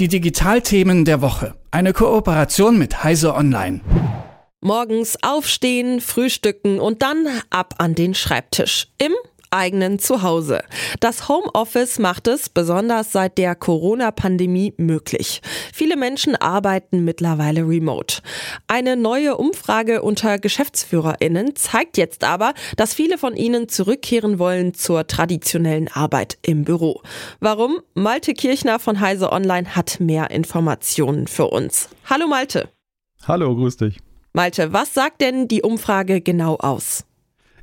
Die Digitalthemen der Woche. Eine Kooperation mit Heise Online. Morgens aufstehen, frühstücken und dann ab an den Schreibtisch. Im eigenen Zuhause. Das Homeoffice macht es besonders seit der Corona-Pandemie möglich. Viele Menschen arbeiten mittlerweile remote. Eine neue Umfrage unter Geschäftsführerinnen zeigt jetzt aber, dass viele von ihnen zurückkehren wollen zur traditionellen Arbeit im Büro. Warum? Malte Kirchner von Heise Online hat mehr Informationen für uns. Hallo Malte. Hallo, grüß dich. Malte, was sagt denn die Umfrage genau aus?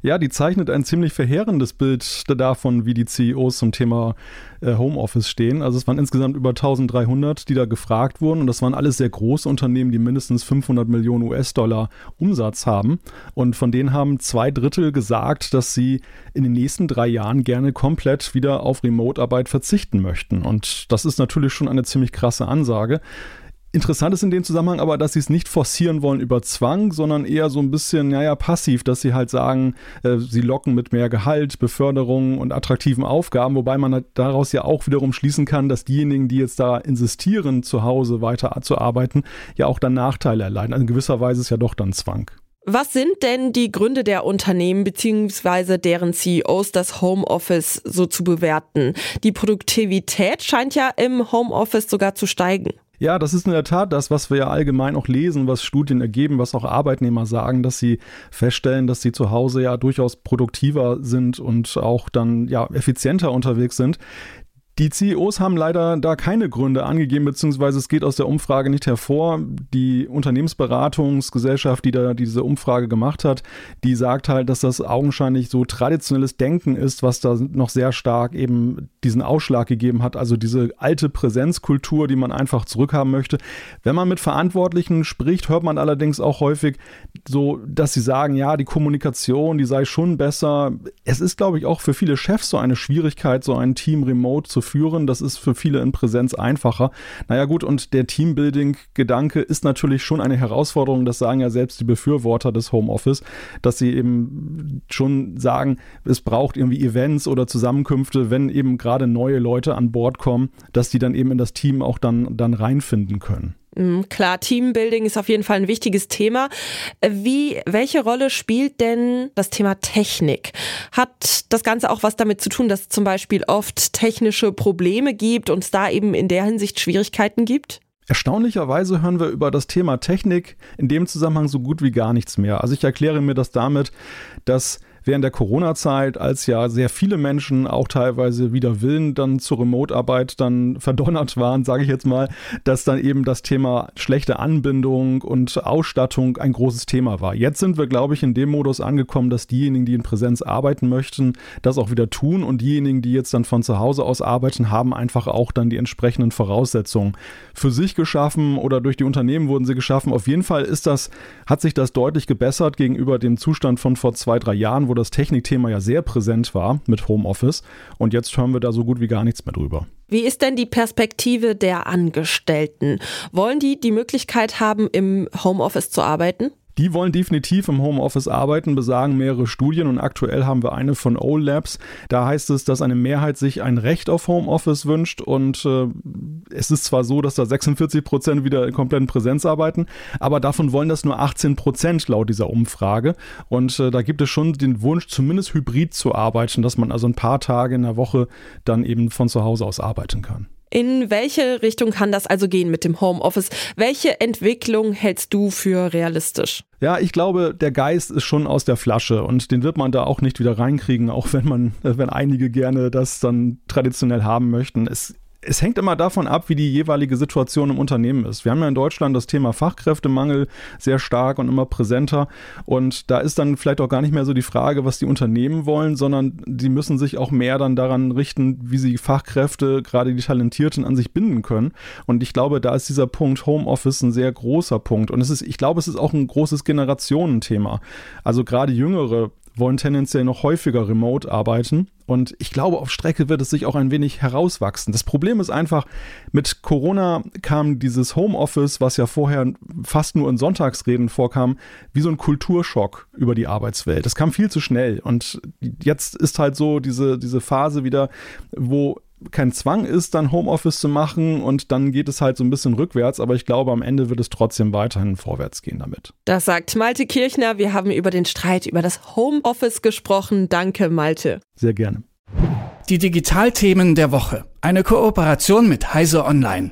Ja, die zeichnet ein ziemlich verheerendes Bild davon, wie die CEOs zum Thema äh, Homeoffice stehen. Also es waren insgesamt über 1300, die da gefragt wurden und das waren alles sehr große Unternehmen, die mindestens 500 Millionen US-Dollar Umsatz haben. Und von denen haben zwei Drittel gesagt, dass sie in den nächsten drei Jahren gerne komplett wieder auf Remote-Arbeit verzichten möchten. Und das ist natürlich schon eine ziemlich krasse Ansage. Interessant ist in dem Zusammenhang aber, dass sie es nicht forcieren wollen über Zwang, sondern eher so ein bisschen, naja, passiv, dass sie halt sagen, äh, sie locken mit mehr Gehalt, Beförderung und attraktiven Aufgaben, wobei man halt daraus ja auch wiederum schließen kann, dass diejenigen, die jetzt da insistieren, zu Hause weiter zu arbeiten, ja auch dann Nachteile erleiden. Also in gewisser Weise ist ja doch dann Zwang. Was sind denn die Gründe der Unternehmen bzw. deren CEOs, das Homeoffice so zu bewerten? Die Produktivität scheint ja im Homeoffice sogar zu steigen. Ja, das ist in der Tat das, was wir ja allgemein auch lesen, was Studien ergeben, was auch Arbeitnehmer sagen, dass sie feststellen, dass sie zu Hause ja durchaus produktiver sind und auch dann ja effizienter unterwegs sind. Die CEOs haben leider da keine Gründe angegeben, beziehungsweise es geht aus der Umfrage nicht hervor. Die Unternehmensberatungsgesellschaft, die da diese Umfrage gemacht hat, die sagt halt, dass das augenscheinlich so traditionelles Denken ist, was da noch sehr stark eben diesen Ausschlag gegeben hat. Also diese alte Präsenzkultur, die man einfach zurückhaben möchte. Wenn man mit Verantwortlichen spricht, hört man allerdings auch häufig so, dass sie sagen, ja, die Kommunikation, die sei schon besser. Es ist, glaube ich, auch für viele Chefs so eine Schwierigkeit, so ein Team remote zu führen. Das ist für viele in Präsenz einfacher. Naja gut, und der Teambuilding-Gedanke ist natürlich schon eine Herausforderung. Das sagen ja selbst die Befürworter des Homeoffice, dass sie eben schon sagen, es braucht irgendwie Events oder Zusammenkünfte, wenn eben gerade neue Leute an Bord kommen, dass die dann eben in das Team auch dann, dann reinfinden können. Mhm, klar, Teambuilding ist auf jeden Fall ein wichtiges Thema. Wie, welche Rolle spielt denn das Thema Technik? Hat das Ganze auch was damit zu tun, dass es zum Beispiel oft technische Probleme gibt und es da eben in der Hinsicht Schwierigkeiten gibt? Erstaunlicherweise hören wir über das Thema Technik in dem Zusammenhang so gut wie gar nichts mehr. Also ich erkläre mir das damit, dass während der Corona-Zeit, als ja sehr viele Menschen auch teilweise wieder Willen dann zur Remote-Arbeit dann verdonnert waren, sage ich jetzt mal, dass dann eben das Thema schlechte Anbindung und Ausstattung ein großes Thema war. Jetzt sind wir, glaube ich, in dem Modus angekommen, dass diejenigen, die in Präsenz arbeiten möchten, das auch wieder tun und diejenigen, die jetzt dann von zu Hause aus arbeiten, haben einfach auch dann die entsprechenden Voraussetzungen für sich geschaffen oder durch die Unternehmen wurden sie geschaffen. Auf jeden Fall ist das, hat sich das deutlich gebessert gegenüber dem Zustand von vor zwei, drei Jahren, wo das Technikthema ja sehr präsent war mit Homeoffice. Und jetzt hören wir da so gut wie gar nichts mehr drüber. Wie ist denn die Perspektive der Angestellten? Wollen die die Möglichkeit haben, im Homeoffice zu arbeiten? Die wollen definitiv im Homeoffice arbeiten, besagen mehrere Studien und aktuell haben wir eine von O-Labs. Da heißt es, dass eine Mehrheit sich ein Recht auf Homeoffice wünscht und äh, es ist zwar so, dass da 46 Prozent wieder in kompletten Präsenz arbeiten, aber davon wollen das nur 18 Prozent laut dieser Umfrage und äh, da gibt es schon den Wunsch, zumindest hybrid zu arbeiten, dass man also ein paar Tage in der Woche dann eben von zu Hause aus arbeiten kann. In welche Richtung kann das also gehen mit dem Homeoffice? Welche Entwicklung hältst du für realistisch? Ja, ich glaube, der Geist ist schon aus der Flasche und den wird man da auch nicht wieder reinkriegen, auch wenn man, wenn einige gerne das dann traditionell haben möchten. Es es hängt immer davon ab, wie die jeweilige Situation im Unternehmen ist. Wir haben ja in Deutschland das Thema Fachkräftemangel sehr stark und immer präsenter. Und da ist dann vielleicht auch gar nicht mehr so die Frage, was die Unternehmen wollen, sondern die müssen sich auch mehr dann daran richten, wie sie Fachkräfte, gerade die Talentierten, an sich binden können. Und ich glaube, da ist dieser Punkt Homeoffice ein sehr großer Punkt. Und es ist, ich glaube, es ist auch ein großes Generationenthema. Also gerade Jüngere wollen tendenziell noch häufiger remote arbeiten. Und ich glaube, auf Strecke wird es sich auch ein wenig herauswachsen. Das Problem ist einfach, mit Corona kam dieses Homeoffice, was ja vorher fast nur in Sonntagsreden vorkam, wie so ein Kulturschock über die Arbeitswelt. Das kam viel zu schnell. Und jetzt ist halt so diese, diese Phase wieder, wo kein Zwang ist, dann Homeoffice zu machen und dann geht es halt so ein bisschen rückwärts, aber ich glaube, am Ende wird es trotzdem weiterhin vorwärts gehen damit. Das sagt Malte Kirchner. Wir haben über den Streit über das Homeoffice gesprochen. Danke, Malte. Sehr gerne. Die Digitalthemen der Woche. Eine Kooperation mit Heise Online.